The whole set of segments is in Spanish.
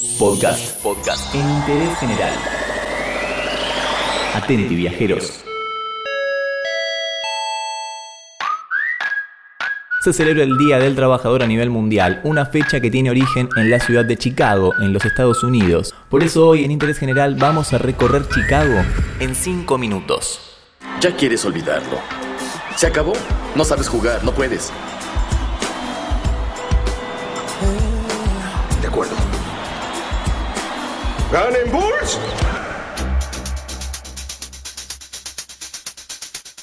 Podcast. Podcast. En interés general. Atenti, viajeros. se celebra el Día del Trabajador a nivel mundial, una fecha que tiene origen en la ciudad de Chicago, en los Estados Unidos. Por eso hoy en Interés General vamos a recorrer Chicago en 5 minutos. Ya quieres olvidarlo. ¿Se acabó? No sabes jugar, no puedes. ¡Ganen Bulls!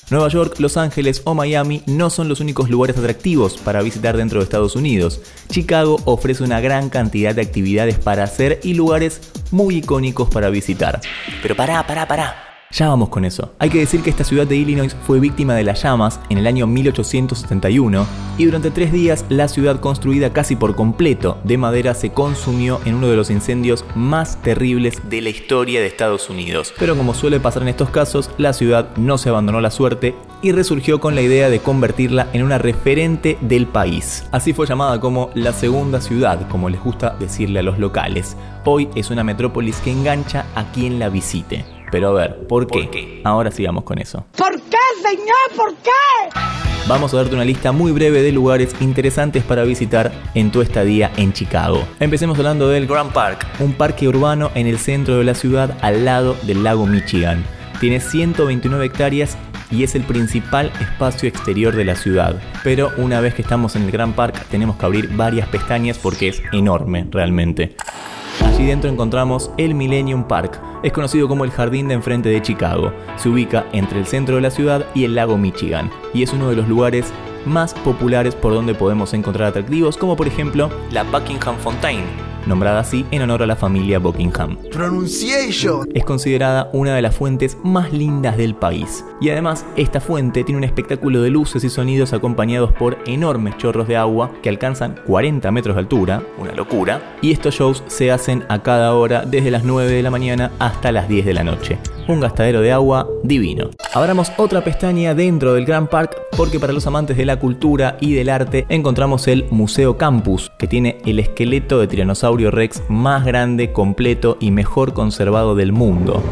Nueva York, Los Ángeles o Miami no son los únicos lugares atractivos para visitar dentro de Estados Unidos. Chicago ofrece una gran cantidad de actividades para hacer y lugares muy icónicos para visitar. Pero pará, pará, pará. Ya vamos con eso. Hay que decir que esta ciudad de Illinois fue víctima de las llamas en el año 1871 y durante tres días la ciudad construida casi por completo de madera se consumió en uno de los incendios más terribles de la historia de Estados Unidos. Pero como suele pasar en estos casos, la ciudad no se abandonó la suerte y resurgió con la idea de convertirla en una referente del país. Así fue llamada como la segunda ciudad, como les gusta decirle a los locales. Hoy es una metrópolis que engancha a quien la visite. Pero a ver, ¿por qué? Ahora sigamos con eso. ¿Por qué, señor? ¿Por qué? Vamos a darte una lista muy breve de lugares interesantes para visitar en tu estadía en Chicago. Empecemos hablando del Grand Park, un parque urbano en el centro de la ciudad al lado del lago Michigan. Tiene 129 hectáreas y es el principal espacio exterior de la ciudad. Pero una vez que estamos en el Grand Park tenemos que abrir varias pestañas porque es enorme realmente. Allí dentro encontramos el Millennium Park. Es conocido como el jardín de enfrente de Chicago. Se ubica entre el centro de la ciudad y el lago Michigan y es uno de los lugares más populares por donde podemos encontrar atractivos como por ejemplo la Buckingham Fountain, nombrada así en honor a la familia Buckingham. Pronunciation. Es considerada una de las fuentes más lindas del país. Y además, esta fuente tiene un espectáculo de luces y sonidos acompañados por enormes chorros de agua que alcanzan 40 metros de altura, una locura, y estos shows se hacen a cada hora desde las 9 de la mañana hasta las 10 de la noche. Un gastadero de agua divino. Abramos otra pestaña dentro del Grand Park porque para los amantes de la cultura y del arte encontramos el Museo Campus, que tiene el esqueleto de Tiranosaurio Rex más grande, completo y mejor conservado del mundo.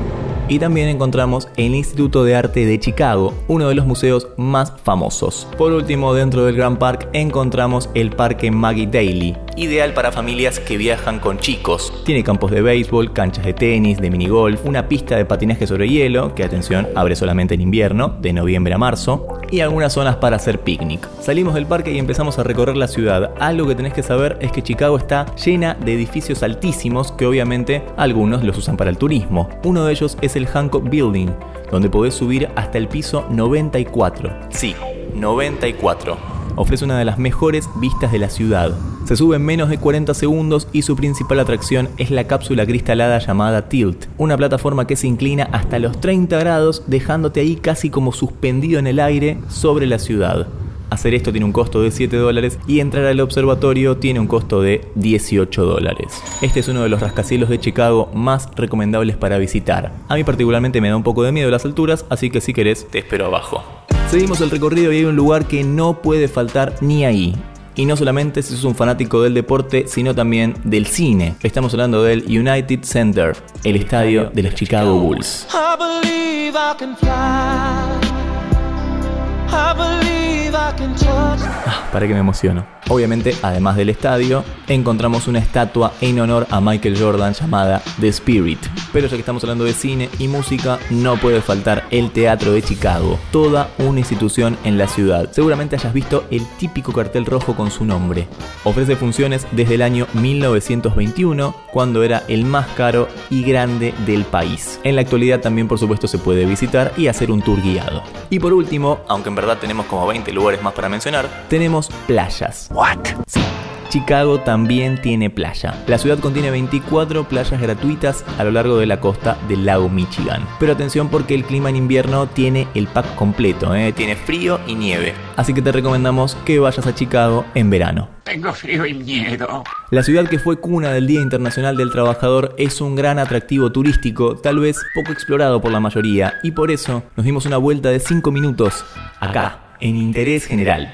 Y también encontramos el Instituto de Arte de Chicago, uno de los museos más famosos. Por último, dentro del Grand Park encontramos el Parque Maggie Daly, ideal para familias que viajan con chicos. Tiene campos de béisbol, canchas de tenis, de minigolf, una pista de patinaje sobre hielo, que atención, abre solamente en invierno, de noviembre a marzo, y algunas zonas para hacer picnic. Salimos del parque y empezamos a recorrer la ciudad. Algo que tenés que saber es que Chicago está llena de edificios altísimos que obviamente algunos los usan para el turismo. Uno de ellos es el Hancock Building, donde podés subir hasta el piso 94. Sí, 94. Ofrece una de las mejores vistas de la ciudad. Se sube en menos de 40 segundos y su principal atracción es la cápsula cristalada llamada Tilt, una plataforma que se inclina hasta los 30 grados dejándote ahí casi como suspendido en el aire sobre la ciudad. Hacer esto tiene un costo de 7 dólares y entrar al observatorio tiene un costo de 18 dólares. Este es uno de los rascacielos de Chicago más recomendables para visitar. A mí particularmente me da un poco de miedo las alturas, así que si querés te espero abajo. Seguimos el recorrido y hay un lugar que no puede faltar ni ahí. Y no solamente si sos un fanático del deporte, sino también del cine. Estamos hablando del United Center, el estadio de los Chicago Bulls. Ah, para que me emociono. Obviamente, además del estadio, encontramos una estatua en honor a Michael Jordan llamada The Spirit. Pero ya que estamos hablando de cine y música, no puede faltar el Teatro de Chicago, toda una institución en la ciudad. Seguramente hayas visto el típico cartel rojo con su nombre. Ofrece funciones desde el año 1921, cuando era el más caro y grande del país. En la actualidad también por supuesto se puede visitar y hacer un tour guiado. Y por último, aunque en verdad tenemos como 20 lugares más para mencionar, tenemos playas. What? Sí. Chicago también tiene playa. La ciudad contiene 24 playas gratuitas a lo largo de la costa del lago Michigan. Pero atención porque el clima en invierno tiene el pack completo, ¿eh? tiene frío y nieve. Así que te recomendamos que vayas a Chicago en verano. Tengo frío y miedo. La ciudad que fue cuna del Día Internacional del Trabajador es un gran atractivo turístico, tal vez poco explorado por la mayoría, y por eso nos dimos una vuelta de 5 minutos acá, en Interés General.